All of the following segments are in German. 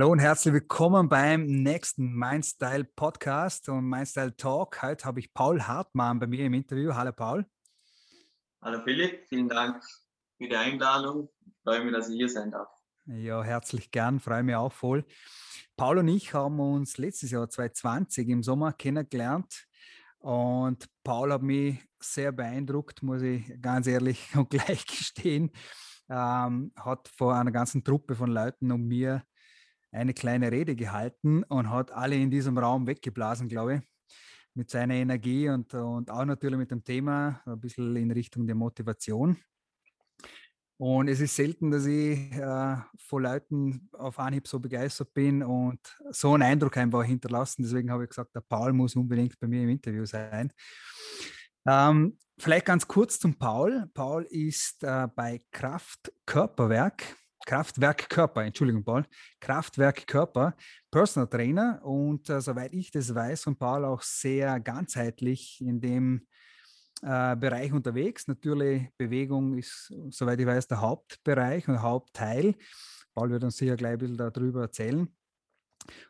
Hallo und herzlich willkommen beim nächsten Mindstyle Podcast und Mindstyle Talk. Heute habe ich Paul Hartmann bei mir im Interview. Hallo Paul. Hallo Philipp, vielen Dank für die Einladung. Ich freue mich, dass ich hier sein darf. Ja, herzlich gern, freue mich auch voll. Paul und ich haben uns letztes Jahr 2020 im Sommer kennengelernt und Paul hat mich sehr beeindruckt, muss ich ganz ehrlich und gleich gestehen. Ähm, hat vor einer ganzen Truppe von Leuten um mir eine kleine Rede gehalten und hat alle in diesem Raum weggeblasen, glaube ich, mit seiner Energie und, und auch natürlich mit dem Thema, ein bisschen in Richtung der Motivation. Und es ist selten, dass ich äh, von Leuten auf Anhieb so begeistert bin und so einen Eindruck einfach hinterlassen. Deswegen habe ich gesagt, der Paul muss unbedingt bei mir im Interview sein. Ähm, vielleicht ganz kurz zum Paul. Paul ist äh, bei Kraft Körperwerk Kraftwerk Körper, Entschuldigung, Paul, Kraftwerk Körper, Personal Trainer und äh, soweit ich das weiß von Paul auch sehr ganzheitlich in dem äh, Bereich unterwegs. Natürlich Bewegung ist, soweit ich weiß, der Hauptbereich und Hauptteil. Paul wird uns sicher gleich ein bisschen darüber erzählen.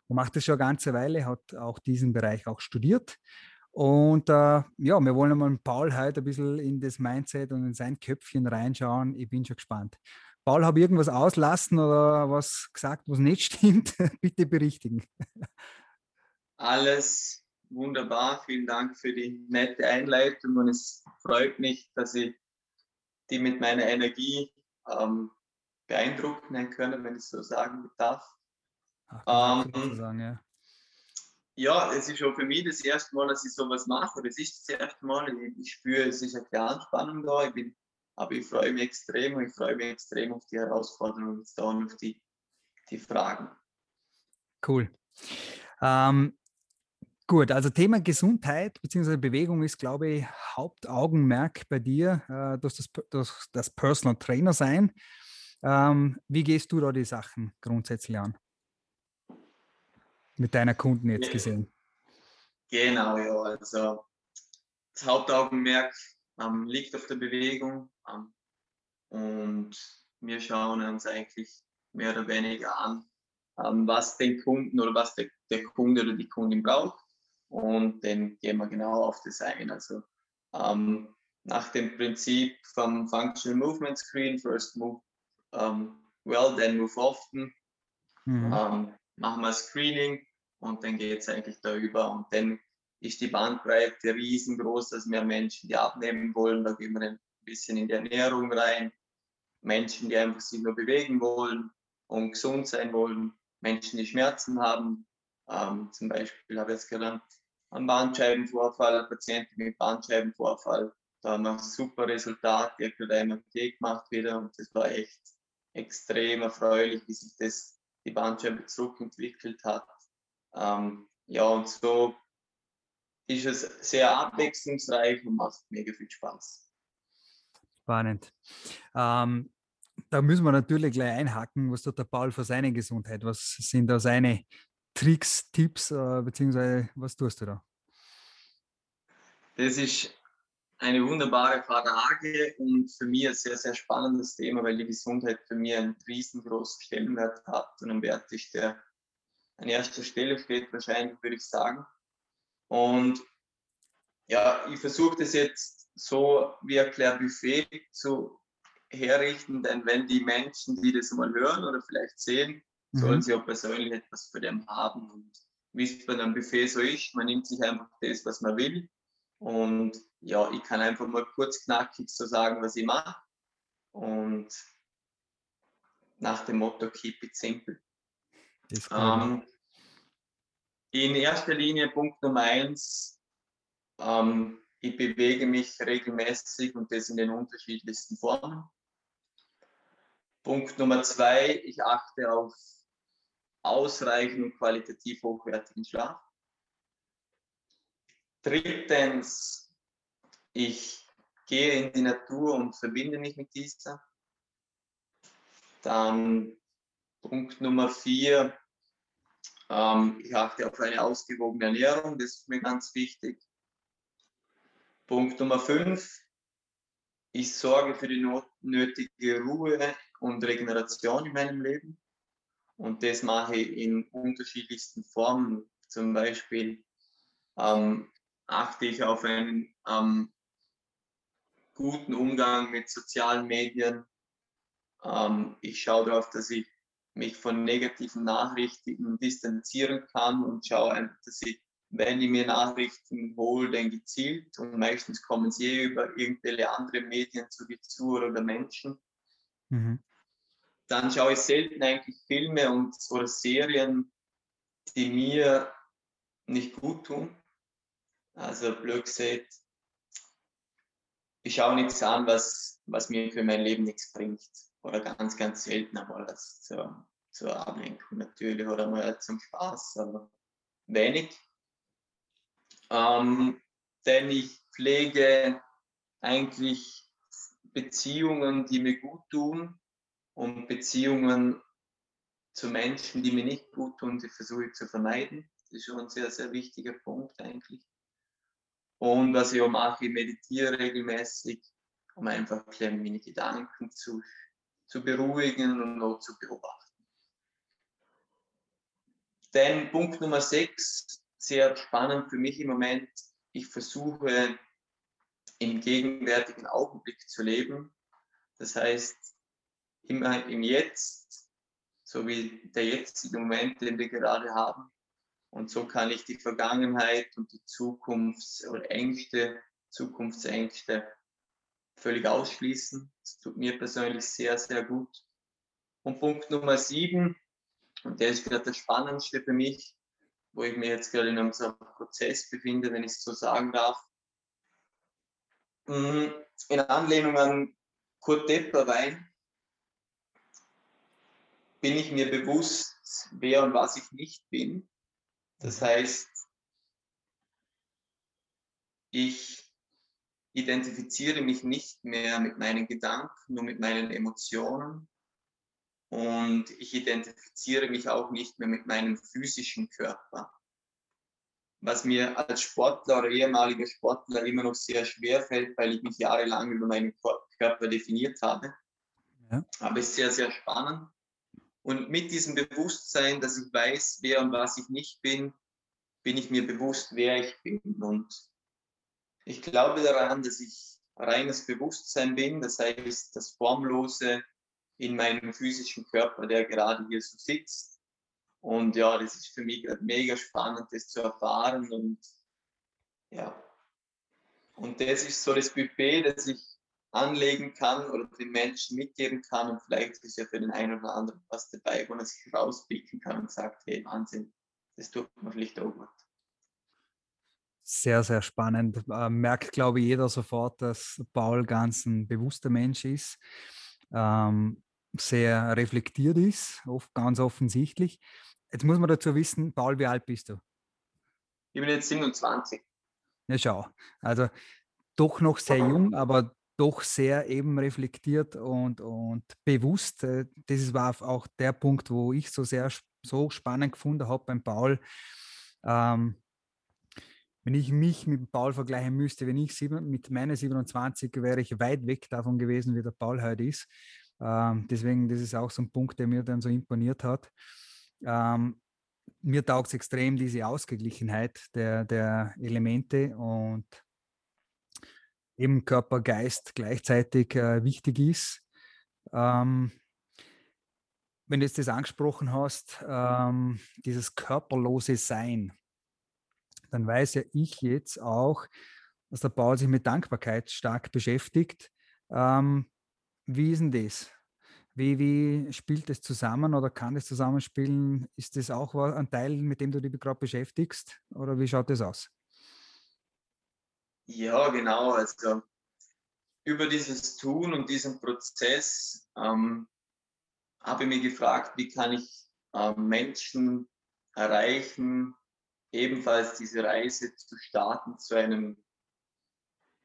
Und macht das schon eine ganze Weile, hat auch diesen Bereich auch studiert. Und äh, ja, wir wollen mal Paul heute ein bisschen in das Mindset und in sein Köpfchen reinschauen. Ich bin schon gespannt. Paul, habe ich irgendwas auslassen oder was gesagt, was nicht stimmt? Bitte berichtigen. Alles wunderbar. Vielen Dank für die nette Einleitung und es freut mich, dass ich die mit meiner Energie ähm, beeindrucken kann, wenn ich so sagen darf. Ach, ähm, sagen, ja. ja, es ist schon für mich das erste Mal, dass ich sowas mache. Es ist das erste Mal, ich, ich spüre, es ist eine Anspannung da. Ich bin aber ich freue mich extrem und ich freue mich extrem auf die Herausforderungen und auf die, die Fragen. Cool. Ähm, gut, also Thema Gesundheit bzw. Bewegung ist, glaube ich, Hauptaugenmerk bei dir äh, durch, das, durch das Personal Trainer sein. Ähm, wie gehst du da die Sachen grundsätzlich an? Mit deiner Kunden jetzt gesehen. Genau, ja. Also das Hauptaugenmerk ähm, liegt auf der Bewegung ähm, und wir schauen uns eigentlich mehr oder weniger an, ähm, was den Kunden oder was der, der, Kunde oder die Kundin braucht. Und dann gehen wir genau auf das ein. Also ähm, nach dem Prinzip vom Functional Movement Screen, First Move um, well, then move often, mhm. um, machen wir Screening und dann geht es eigentlich darüber und dann ist die Bandbreite riesengroß, dass mehr Menschen, die abnehmen wollen, da gehen wir ein bisschen in die Ernährung rein. Menschen, die einfach sich nur bewegen wollen und gesund sein wollen. Menschen, die Schmerzen haben. Ähm, zum Beispiel habe ich jetzt genannt, einen Bandscheibenvorfall, Patienten mit Bandscheibenvorfall. Da haben wir super Resultat, die hat gerade MRT gemacht wieder und das war echt extrem erfreulich, wie sich das, die Bandscheibe zurückentwickelt hat. Ähm, ja, und so ist es sehr abwechslungsreich und macht mega viel Spaß. Spannend. Ähm, da müssen wir natürlich gleich einhaken, was tut der Paul für seine Gesundheit? Was sind da seine Tricks, Tipps, äh, beziehungsweise was tust du da? Das ist eine wunderbare Frage und für mich ein sehr, sehr spannendes Thema, weil die Gesundheit für mich einen riesengroßen Stellenwert hat und ein Wert ist, der an erster Stelle steht, wahrscheinlich würde ich sagen. Und ja, ich versuche das jetzt so wie ein Buffet zu herrichten, denn wenn die Menschen, die das mal hören oder vielleicht sehen, mhm. sollen sie auch persönlich etwas für den haben. Und wie es bei einem Buffet so ist, man nimmt sich einfach das, was man will. Und ja, ich kann einfach mal kurz knackig so sagen, was ich mache. Und nach dem Motto Keep it simple. Ähm, in erster Linie Punkt Nummer eins, ähm, ich bewege mich regelmäßig und das in den unterschiedlichsten Formen. Punkt Nummer zwei, ich achte auf ausreichend und qualitativ hochwertigen Schlaf. Drittens, ich gehe in die Natur und verbinde mich mit dieser. Dann Punkt Nummer vier, ähm, ich achte auf eine ausgewogene Ernährung, das ist mir ganz wichtig. Punkt Nummer 5. Ich sorge für die nötige Ruhe und Regeneration in meinem Leben. Und das mache ich in unterschiedlichsten Formen. Zum Beispiel ähm, achte ich auf einen ähm, guten Umgang mit sozialen Medien. Ähm, ich schaue darauf, dass ich mich von negativen Nachrichten distanzieren kann und schaue dass ich, wenn ich mir Nachrichten hole, dann gezielt und meistens kommen sie eh über irgendwelche andere Medien zu dir zu oder Menschen. Mhm. Dann schaue ich selten eigentlich Filme und oder Serien, die mir nicht gut tun. Also blöd gesagt, ich schaue nichts an, was, was mir für mein Leben nichts bringt. Oder ganz, ganz selten einmal das zur, zur Ablenkung natürlich oder mal zum Spaß, aber wenig. Ähm, denn ich pflege eigentlich Beziehungen, die mir gut tun und Beziehungen zu Menschen, die mir nicht gut tun, die versuche ich zu vermeiden. Das ist schon ein sehr, sehr wichtiger Punkt eigentlich. Und was ich auch mache, ich meditiere regelmäßig, um einfach meine Gedanken zu, zu beruhigen und auch zu beobachten. Dann Punkt Nummer 6, sehr spannend für mich im Moment. Ich versuche im gegenwärtigen Augenblick zu leben. Das heißt, immer im Jetzt, so wie der jetzige Moment, den wir gerade haben, und so kann ich die Vergangenheit und die Zukunfts- oder Ängste, Zukunftsängste völlig ausschließen. Das tut mir persönlich sehr, sehr gut. Und Punkt Nummer sieben, und der ist gerade der spannendste für mich, wo ich mich jetzt gerade in einem Prozess befinde, wenn ich es so sagen darf. Mm, in Anlehnung an Kurt Depperwein bin ich mir bewusst, wer und was ich nicht bin. Das heißt, ich identifiziere mich nicht mehr mit meinen Gedanken, nur mit meinen Emotionen. Und ich identifiziere mich auch nicht mehr mit meinem physischen Körper. Was mir als Sportler oder ehemaliger Sportler immer noch sehr schwer fällt, weil ich mich jahrelang über meinen Körper definiert habe. Ja. Aber es ist sehr, sehr spannend. Und mit diesem Bewusstsein, dass ich weiß, wer und was ich nicht bin, bin ich mir bewusst, wer ich bin. Und ich glaube daran, dass ich reines Bewusstsein bin, das heißt das Formlose in meinem physischen Körper, der gerade hier so sitzt. Und ja, das ist für mich mega spannend, das zu erfahren. Und ja, und das ist so das Buffet, das ich anlegen kann oder den Menschen mitgeben kann. Und vielleicht ist ja für den einen oder anderen was dabei, wo er sich rauspicken kann und sagt, hey, Wahnsinn, das tut mir vielleicht auch gut. Sehr, sehr spannend. Äh, merkt, glaube ich, jeder sofort, dass Paul ganz ein bewusster Mensch ist, ähm, sehr reflektiert ist, oft ganz offensichtlich. Jetzt muss man dazu wissen, Paul, wie alt bist du? Ich bin jetzt 27. Ja, schau. Also doch noch sehr jung, aber doch sehr eben reflektiert und, und bewusst. Äh, das war auch der Punkt, wo ich so sehr so spannend gefunden habe beim Paul. Ähm, wenn ich mich mit Paul vergleichen müsste, wenn ich sieben, mit meinen 27 wäre ich weit weg davon gewesen, wie der Paul heute ist. Ähm, deswegen, das ist auch so ein Punkt, der mir dann so imponiert hat. Ähm, mir taugt es extrem diese Ausgeglichenheit der, der Elemente und eben Körper, Geist gleichzeitig äh, wichtig ist. Ähm, wenn du jetzt das angesprochen hast, ähm, dieses körperlose Sein, dann weiß ja ich jetzt auch, dass der Paul sich mit Dankbarkeit stark beschäftigt. Ähm, wie ist denn das? Wie, wie spielt das zusammen oder kann das zusammenspielen? Ist das auch ein Teil, mit dem du dich gerade beschäftigst? Oder wie schaut das aus? Ja, genau. Also über dieses Tun und diesen Prozess ähm, habe ich mich gefragt, wie kann ich äh, Menschen erreichen, ebenfalls diese Reise zu starten zu einem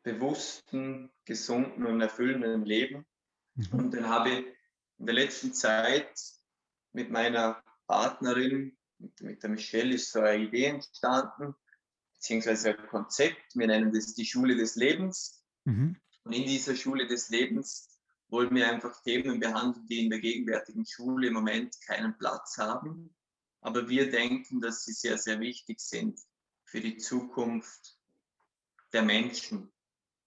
bewussten, gesunden und erfüllenden Leben. Mhm. Und dann habe ich in der letzten Zeit mit meiner Partnerin, mit, der Michelle, ist so eine Idee entstanden, beziehungsweise ein Konzept. Wir nennen das die Schule des Lebens. Mhm. Und in dieser Schule des Lebens wollen wir einfach Themen behandeln, die in der gegenwärtigen Schule im Moment keinen Platz haben. Aber wir denken, dass sie sehr, sehr wichtig sind für die Zukunft der Menschen.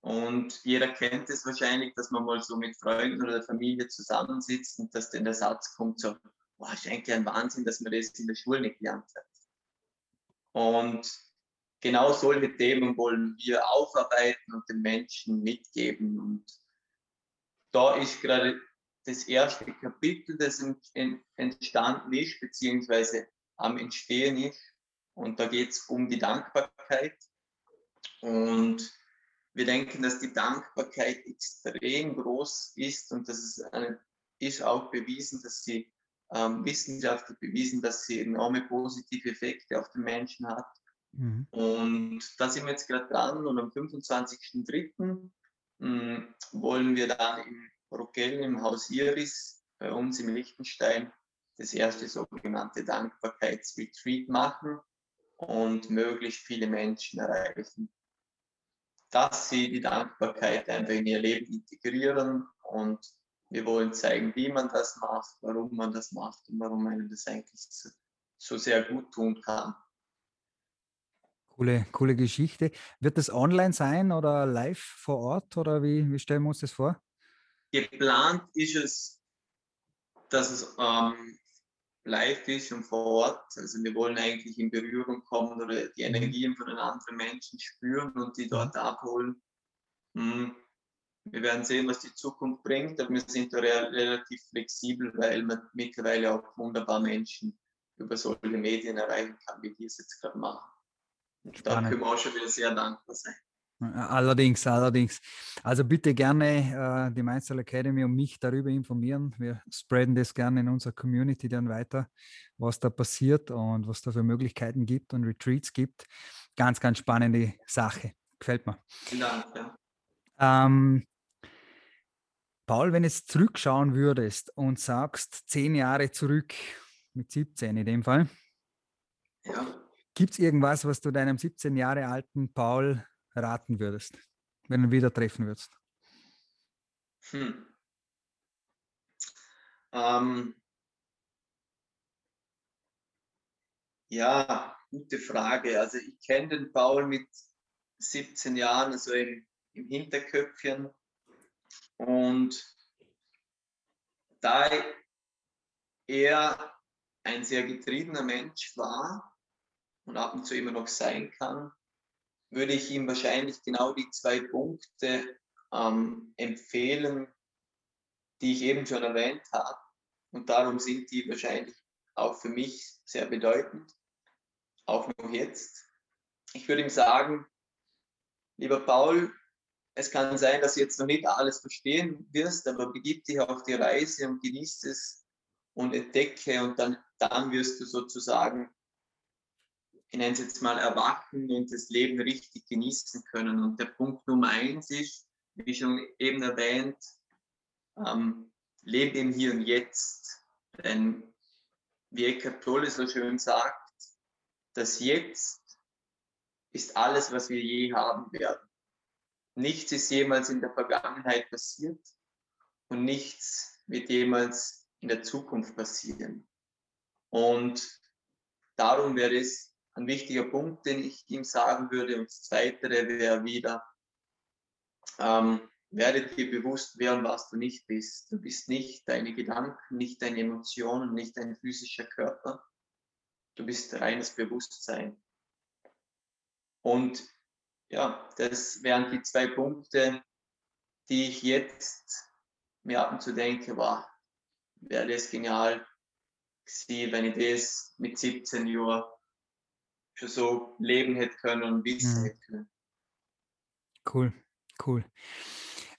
Und jeder kennt es wahrscheinlich, dass man mal so mit Freunden oder der Familie zusammensitzt und dass dann der Satz kommt so, boah, ist eigentlich ein Wahnsinn, dass man das in der Schule nicht gelernt hat. Und genau solche Themen wollen wir aufarbeiten und den Menschen mitgeben. Und da ist gerade das erste Kapitel, das entstanden ist, beziehungsweise am Entstehen ist. Und da geht es um die Dankbarkeit. Und wir denken, dass die Dankbarkeit extrem groß ist und das ist, eine, ist auch bewiesen, dass sie ähm, wissenschaftlich bewiesen, dass sie enorme positive Effekte auf den Menschen hat. Mhm. Und da sind wir jetzt gerade dran und am 25.03. Hm, wollen wir dann im Rockel im Haus Iris bei uns im Liechtenstein das erste sogenannte Dankbarkeitsretreat machen und möglichst viele Menschen erreichen, dass sie die Dankbarkeit einfach in ihr Leben integrieren und wir wollen zeigen, wie man das macht, warum man das macht und warum man das eigentlich so, so sehr gut tun kann. Coole, coole Geschichte. Wird das online sein oder live vor Ort oder wie, wie stellen wir uns das vor? Geplant ist es, dass es ähm, live ist und vor Ort. Also wir wollen eigentlich in Berührung kommen oder die mhm. Energien von den anderen Menschen spüren und die dort abholen. Mhm. Wir werden sehen, was die Zukunft bringt, aber wir sind da relativ flexibel, weil man mittlerweile auch wunderbar Menschen über solche Medien erreichen kann, wie die es jetzt gerade machen. Da können wir auch schon wieder sehr dankbar sein. Allerdings, allerdings. Also bitte gerne äh, die Mindstyle Academy und mich darüber informieren. Wir spreaden das gerne in unserer Community dann weiter, was da passiert und was da für Möglichkeiten gibt und Retreats gibt. Ganz, ganz spannende Sache. Gefällt mir. Vielen Dank. Ja. Ähm, Paul, wenn du jetzt zurückschauen würdest und sagst, zehn Jahre zurück, mit 17 in dem Fall, ja. gibt es irgendwas, was du deinem 17 Jahre alten Paul raten würdest, wenn du ihn wieder treffen würdest? Hm. Ähm, ja, gute Frage. Also ich kenne den Paul mit 17 Jahren, also im, im Hinterköpfchen. Und da er ein sehr getriebener Mensch war und ab und zu immer noch sein kann, würde ich ihm wahrscheinlich genau die zwei Punkte ähm, empfehlen, die ich eben schon erwähnt habe. Und darum sind die wahrscheinlich auch für mich sehr bedeutend, auch noch jetzt. Ich würde ihm sagen, lieber Paul, es kann sein, dass du jetzt noch nicht alles verstehen wirst, aber begib dich auf die Reise und genieß es und entdecke und dann, dann wirst du sozusagen ich nenne es jetzt mal, erwachen und das Leben richtig genießen können. Und der Punkt Nummer eins ist, wie schon eben erwähnt, ähm, lebe im Hier und Jetzt. Denn wie Eckhart Tolle so schön sagt, das Jetzt ist alles, was wir je haben werden. Nichts ist jemals in der Vergangenheit passiert und nichts wird jemals in der Zukunft passieren. Und darum wäre es ein wichtiger Punkt, den ich ihm sagen würde. Und das Zweite wäre wieder, ähm, werde dir bewusst, wer und was du nicht bist. Du bist nicht deine Gedanken, nicht deine Emotionen, nicht dein physischer Körper. Du bist reines Bewusstsein. Und ja, das wären die zwei Punkte, die ich jetzt mir ab und zu denke, war, wäre das genial gewesen, wenn ich das mit 17 Jahren schon so leben hätte können und wissen mhm. hätte können. Cool, cool.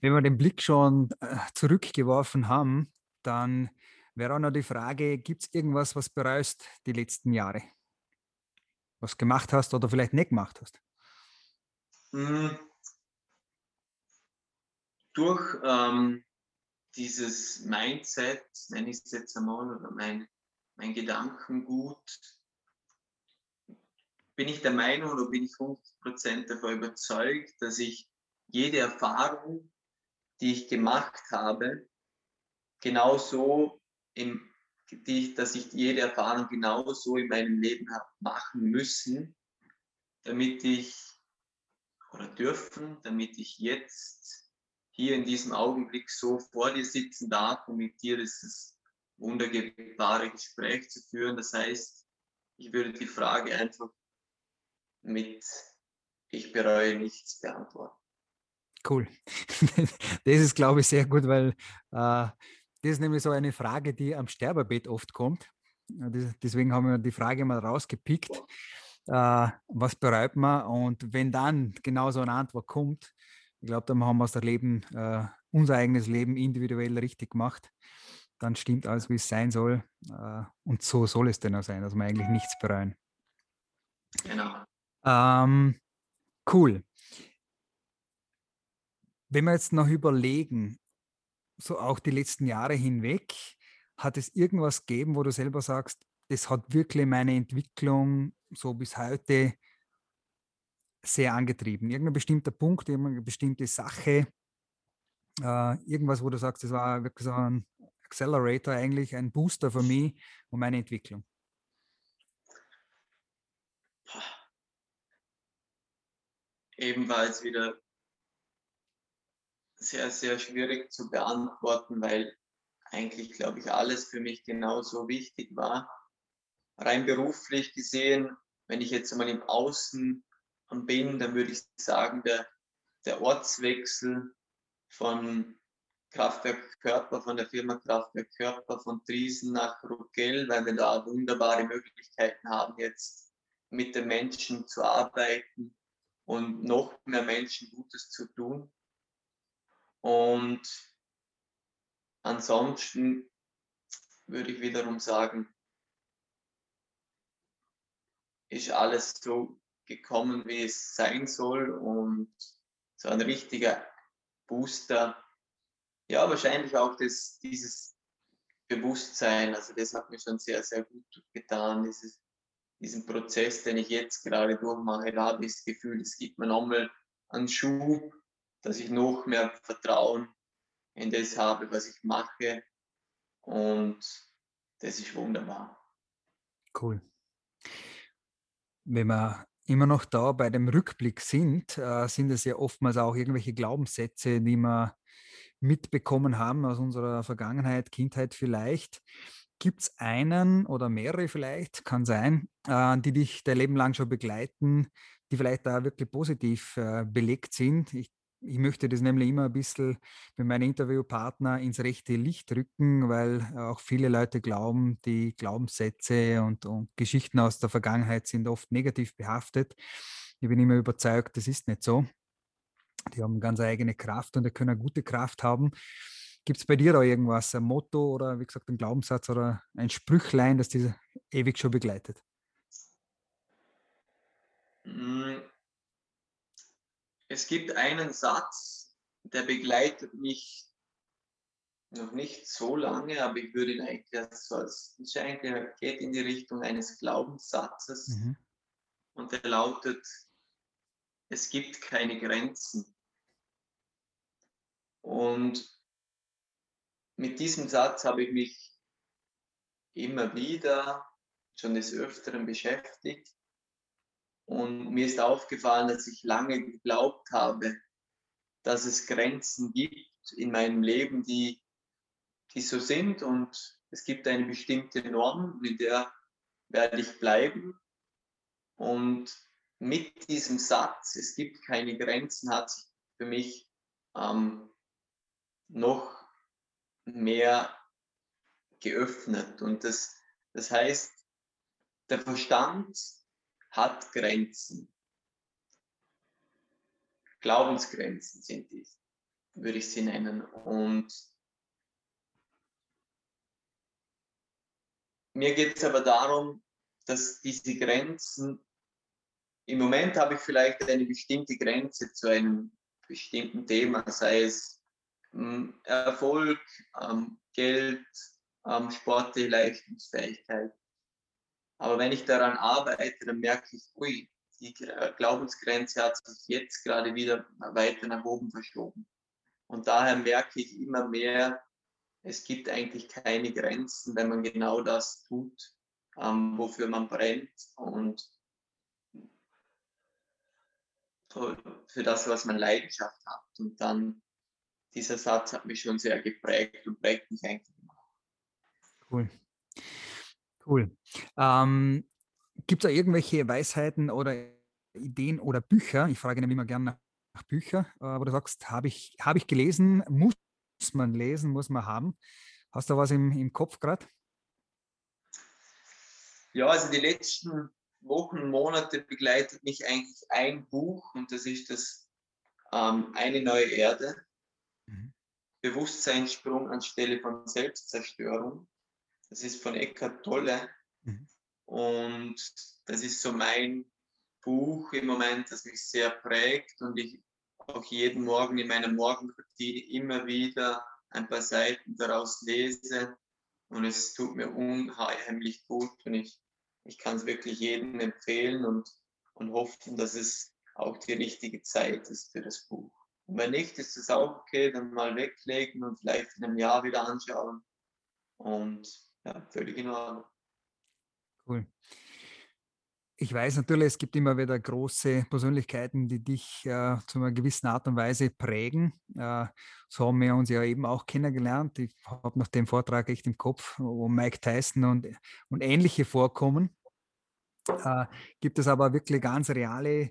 Wenn wir den Blick schon äh, zurückgeworfen haben, dann wäre auch noch die Frage, gibt es irgendwas, was bereust die letzten Jahre? Was gemacht hast oder vielleicht nicht gemacht hast? Mhm. Durch ähm, dieses Mindset, nenne ich es jetzt einmal, oder mein, mein Gedankengut, bin ich der Meinung oder bin ich 100% davon überzeugt, dass ich jede Erfahrung, die ich gemacht habe, genauso im, die, dass ich jede Erfahrung genauso in meinem Leben habe machen müssen, damit ich oder dürfen, damit ich jetzt hier in diesem Augenblick so vor dir sitzen darf und mit dir dieses wunderbare Gespräch zu führen. Das heißt, ich würde die Frage einfach mit Ich bereue nichts beantworten. Cool. Das ist, glaube ich, sehr gut, weil äh, das ist nämlich so eine Frage, die am Sterbebett oft kommt. Deswegen haben wir die Frage mal rausgepickt. Äh, was bereut man? Und wenn dann genau so eine Antwort kommt, ich glaube, dann haben wir das Leben, äh, unser eigenes Leben individuell richtig gemacht. Dann stimmt alles, wie es sein soll. Äh, und so soll es denn auch sein, dass wir eigentlich nichts bereuen. Genau. Ähm, cool. Wenn wir jetzt noch überlegen, so auch die letzten Jahre hinweg, hat es irgendwas gegeben, wo du selber sagst, das hat wirklich meine Entwicklung so bis heute sehr angetrieben? Irgendein bestimmter Punkt, irgendeine bestimmte Sache, äh, irgendwas, wo du sagst, das war wirklich so ein Accelerator eigentlich, ein Booster für mich und meine Entwicklung? Ebenfalls wieder sehr, sehr schwierig zu beantworten, weil eigentlich, glaube ich, alles für mich genauso wichtig war. Rein beruflich gesehen, wenn ich jetzt mal im Außen bin, dann würde ich sagen, der, der Ortswechsel von Kraftwerk Körper, von der Firma Kraftwerk Körper von Driesen nach Ruckell, weil wir da wunderbare Möglichkeiten haben, jetzt mit den Menschen zu arbeiten und noch mehr Menschen Gutes zu tun. Und ansonsten würde ich wiederum sagen, ist alles so gekommen, wie es sein soll und so ein richtiger Booster. Ja, wahrscheinlich auch das, dieses Bewusstsein, also das hat mir schon sehr, sehr gut getan, dieses, diesen Prozess, den ich jetzt gerade durchmache, da habe ich das Gefühl, es gibt mir nochmal einen Schub, dass ich noch mehr Vertrauen in das habe, was ich mache. Und das ist wunderbar. Cool. Wenn wir immer noch da bei dem Rückblick sind, äh, sind es ja oftmals auch irgendwelche Glaubenssätze, die wir mitbekommen haben aus unserer Vergangenheit, Kindheit vielleicht. Gibt es einen oder mehrere vielleicht, kann sein, äh, die dich dein Leben lang schon begleiten, die vielleicht da wirklich positiv äh, belegt sind? Ich ich möchte das nämlich immer ein bisschen mit meinen Interviewpartner ins rechte Licht rücken, weil auch viele Leute glauben, die Glaubenssätze und, und Geschichten aus der Vergangenheit sind oft negativ behaftet. Ich bin immer überzeugt, das ist nicht so. Die haben ganz eigene Kraft und die können eine gute Kraft haben. Gibt es bei dir da irgendwas, ein Motto oder wie gesagt ein Glaubenssatz oder ein Sprüchlein, das dich ewig schon begleitet? Hm, es gibt einen Satz, der begleitet mich noch nicht so lange, aber ich würde ihn eigentlich als, als eigentlich geht in die Richtung eines Glaubenssatzes mhm. und der lautet, es gibt keine Grenzen. Und mit diesem Satz habe ich mich immer wieder schon des Öfteren beschäftigt und mir ist aufgefallen, dass ich lange geglaubt habe, dass es Grenzen gibt in meinem Leben, die, die so sind und es gibt eine bestimmte Norm, mit der werde ich bleiben. Und mit diesem Satz, es gibt keine Grenzen, hat sich für mich ähm, noch mehr geöffnet. Und das, das heißt, der Verstand hat Grenzen. Glaubensgrenzen sind dies, würde ich sie nennen. Und mir geht es aber darum, dass diese Grenzen, im Moment habe ich vielleicht eine bestimmte Grenze zu einem bestimmten Thema, sei es Erfolg, ähm, Geld, ähm, sportliche Leistungsfähigkeit. Aber wenn ich daran arbeite, dann merke ich, ui, die Glaubensgrenze hat sich jetzt gerade wieder weiter nach oben verschoben. Und daher merke ich immer mehr, es gibt eigentlich keine Grenzen, wenn man genau das tut, ähm, wofür man brennt und für das, was man Leidenschaft hat. Und dann, dieser Satz hat mich schon sehr geprägt und prägt mich eigentlich immer. Cool. Cool. Ähm, Gibt es da irgendwelche Weisheiten oder Ideen oder Bücher? Ich frage nämlich immer gerne nach Büchern, äh, wo du sagst, habe ich, hab ich gelesen, muss man lesen, muss man haben. Hast du was im, im Kopf gerade? Ja, also die letzten Wochen, Monate begleitet mich eigentlich ein Buch und das ist das ähm, Eine neue Erde. Mhm. Bewusstseinssprung anstelle von Selbstzerstörung. Das ist von Eckhart Tolle. Mhm. Und das ist so mein Buch im Moment, das mich sehr prägt und ich auch jeden Morgen in meiner Morgenroutine immer wieder ein paar Seiten daraus lese und es tut mir unheimlich gut und ich, ich kann es wirklich jedem empfehlen und, und hoffen, dass es auch die richtige Zeit ist für das Buch. Und wenn nicht, ist es auch okay, dann mal weglegen und vielleicht in einem Jahr wieder anschauen. Und ja, völlig in Ordnung. Cool. Ich weiß natürlich, es gibt immer wieder große Persönlichkeiten, die dich äh, zu einer gewissen Art und Weise prägen. Äh, so haben wir uns ja eben auch kennengelernt. Ich habe noch den Vortrag echt im Kopf, wo Mike Tyson und, und ähnliche vorkommen. Äh, gibt es aber wirklich ganz reale,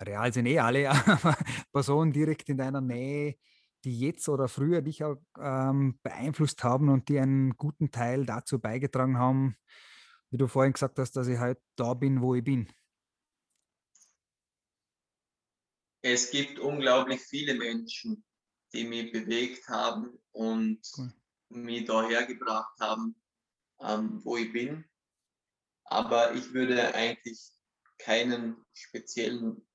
real sind eh alle, aber Personen direkt in deiner Nähe, die jetzt oder früher dich auch ähm, beeinflusst haben und die einen guten Teil dazu beigetragen haben, wie du vorhin gesagt hast, dass ich halt da bin, wo ich bin? Es gibt unglaublich viele Menschen, die mich bewegt haben und cool. mich daher gebracht haben, ähm, wo ich bin. Aber ich würde eigentlich keinen speziellen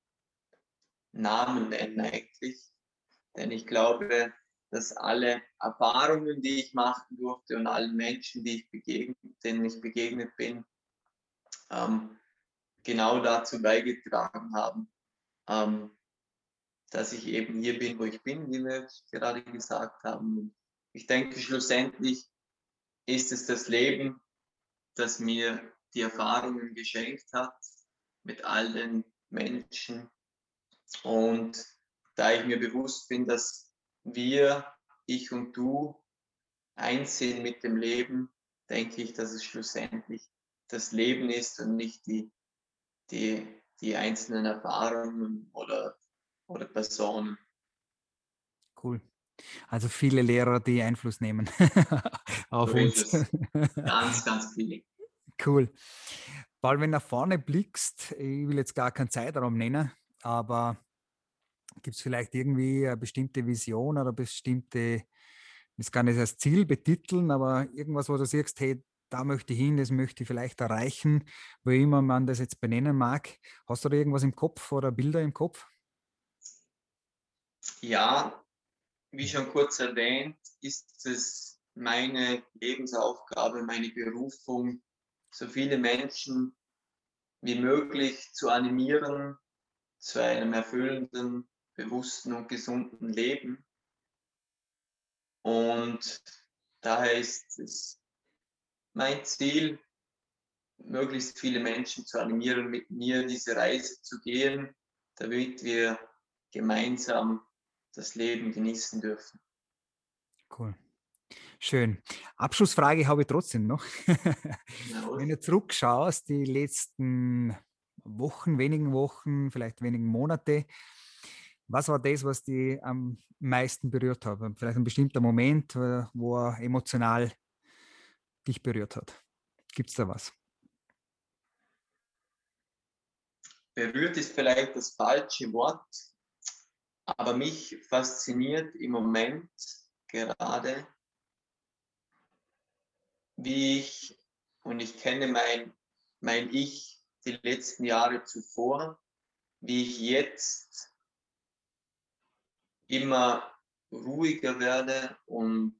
Namen nennen eigentlich, denn ich glaube, dass alle Erfahrungen, die ich machen durfte und allen Menschen, die ich denen ich begegnet bin, ähm, genau dazu beigetragen haben, ähm, dass ich eben hier bin, wo ich bin, wie wir gerade gesagt haben. Ich denke, schlussendlich ist es das Leben, das mir die Erfahrungen geschenkt hat mit all den Menschen. Und da ich mir bewusst bin, dass wir, ich und du, einsehen mit dem Leben, denke ich, dass es schlussendlich das Leben ist und nicht die, die, die einzelnen Erfahrungen oder, oder Personen. Cool. Also viele Lehrer, die Einfluss nehmen auf so uns. Ganz, ganz viele. Cool. Weil wenn du nach vorne blickst, ich will jetzt gar keinen Zeitraum nennen, aber Gibt es vielleicht irgendwie eine bestimmte Vision oder bestimmte, das kann ich als Ziel betiteln, aber irgendwas, wo du siehst, hey, da möchte ich hin, das möchte ich vielleicht erreichen, wo immer man das jetzt benennen mag. Hast du da irgendwas im Kopf oder Bilder im Kopf? Ja, wie schon kurz erwähnt, ist es meine Lebensaufgabe, meine Berufung, so viele Menschen wie möglich zu animieren, zu einem erfüllenden bewussten und gesunden Leben. Und daher ist es mein Ziel, möglichst viele Menschen zu animieren, mit mir diese Reise zu gehen, damit wir gemeinsam das Leben genießen dürfen. Cool. Schön. Abschlussfrage habe ich trotzdem noch. Wenn du zurückschaust, die letzten Wochen, wenigen Wochen, vielleicht wenigen Monate, was war das, was dich am meisten berührt hat? Vielleicht ein bestimmter Moment, wo er emotional dich berührt hat. Gibt es da was? Berührt ist vielleicht das falsche Wort, aber mich fasziniert im Moment gerade, wie ich, und ich kenne mein, mein Ich die letzten Jahre zuvor, wie ich jetzt immer ruhiger werde und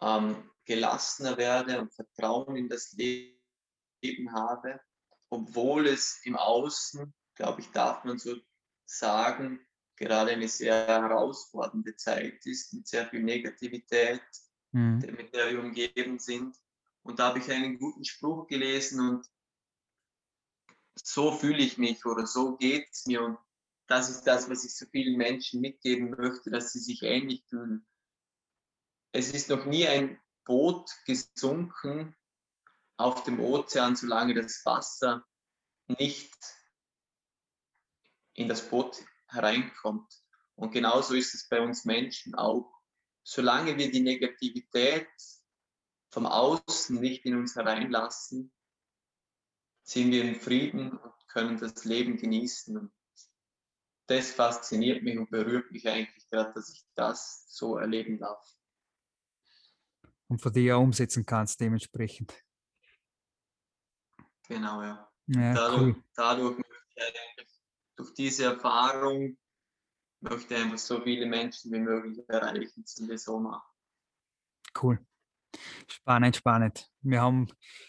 ähm, gelassener werde und Vertrauen in das Leben habe, obwohl es im Außen, glaube ich, darf man so sagen, gerade eine sehr herausfordernde Zeit ist, mit sehr viel Negativität, mhm. mit der wir umgeben sind. Und da habe ich einen guten Spruch gelesen und so fühle ich mich oder so geht es mir. Und das ist das, was ich so vielen Menschen mitgeben möchte, dass sie sich ähnlich fühlen. Es ist noch nie ein Boot gesunken auf dem Ozean, solange das Wasser nicht in das Boot hereinkommt. Und genauso ist es bei uns Menschen auch. Solange wir die Negativität vom Außen nicht in uns hereinlassen, sind wir in Frieden und können das Leben genießen. Und das fasziniert mich und berührt mich eigentlich gerade, dass ich das so erleben darf. Und für dich auch umsetzen kannst dementsprechend. Genau, ja. ja dadurch, cool. dadurch möchte ich eigentlich durch diese Erfahrung möchte einfach so viele Menschen wie möglich erreichen, sind wir so machen. Cool. Spannend, spannend. Wir haben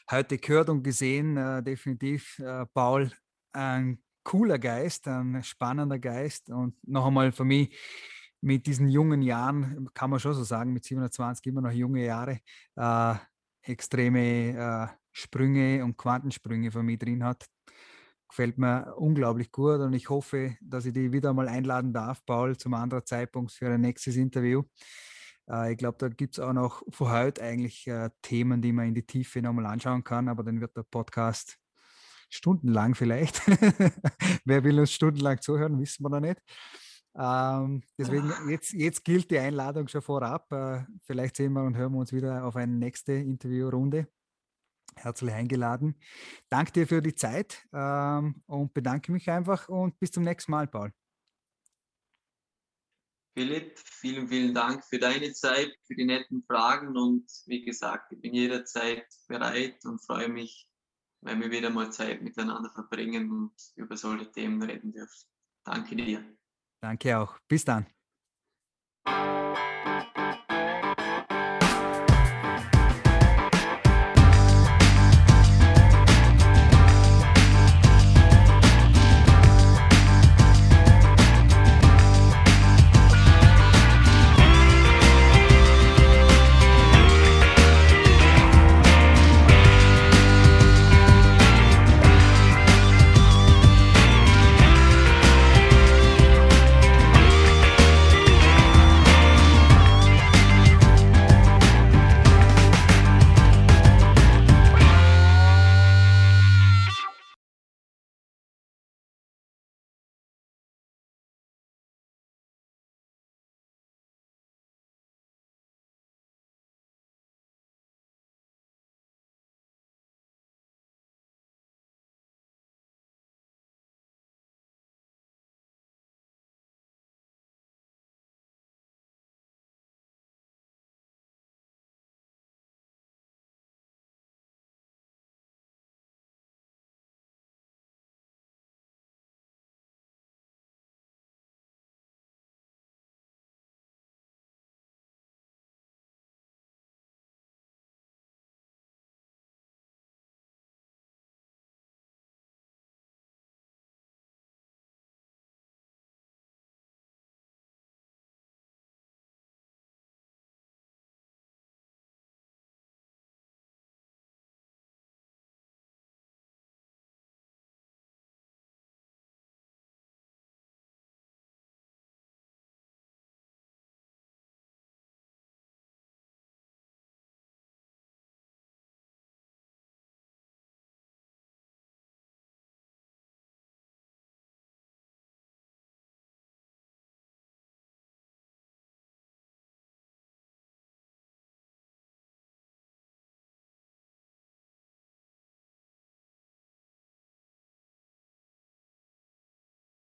heute gehört und gesehen, äh, definitiv, äh, Paul, ein cooler Geist, ein spannender Geist und noch einmal für mich mit diesen jungen Jahren, kann man schon so sagen, mit 27 immer noch junge Jahre, äh, extreme äh, Sprünge und Quantensprünge für mich drin hat gefällt mir unglaublich gut und ich hoffe, dass ich dich wieder mal einladen darf, Paul, zum anderen Zeitpunkt für ein nächstes Interview. Äh, ich glaube, da gibt es auch noch für heute eigentlich äh, Themen, die man in die Tiefe nochmal anschauen kann, aber dann wird der Podcast stundenlang vielleicht. Wer will uns stundenlang zuhören, wissen wir noch nicht. Ähm, deswegen, jetzt, jetzt gilt die Einladung schon vorab. Äh, vielleicht sehen wir und hören wir uns wieder auf eine nächste Interviewrunde herzlich eingeladen. Danke dir für die Zeit ähm, und bedanke mich einfach und bis zum nächsten Mal, Paul. Philipp, vielen, vielen Dank für deine Zeit, für die netten Fragen und wie gesagt, ich bin jederzeit bereit und freue mich, wenn wir wieder mal Zeit miteinander verbringen und über solche Themen reden dürfen. Danke dir. Danke auch. Bis dann.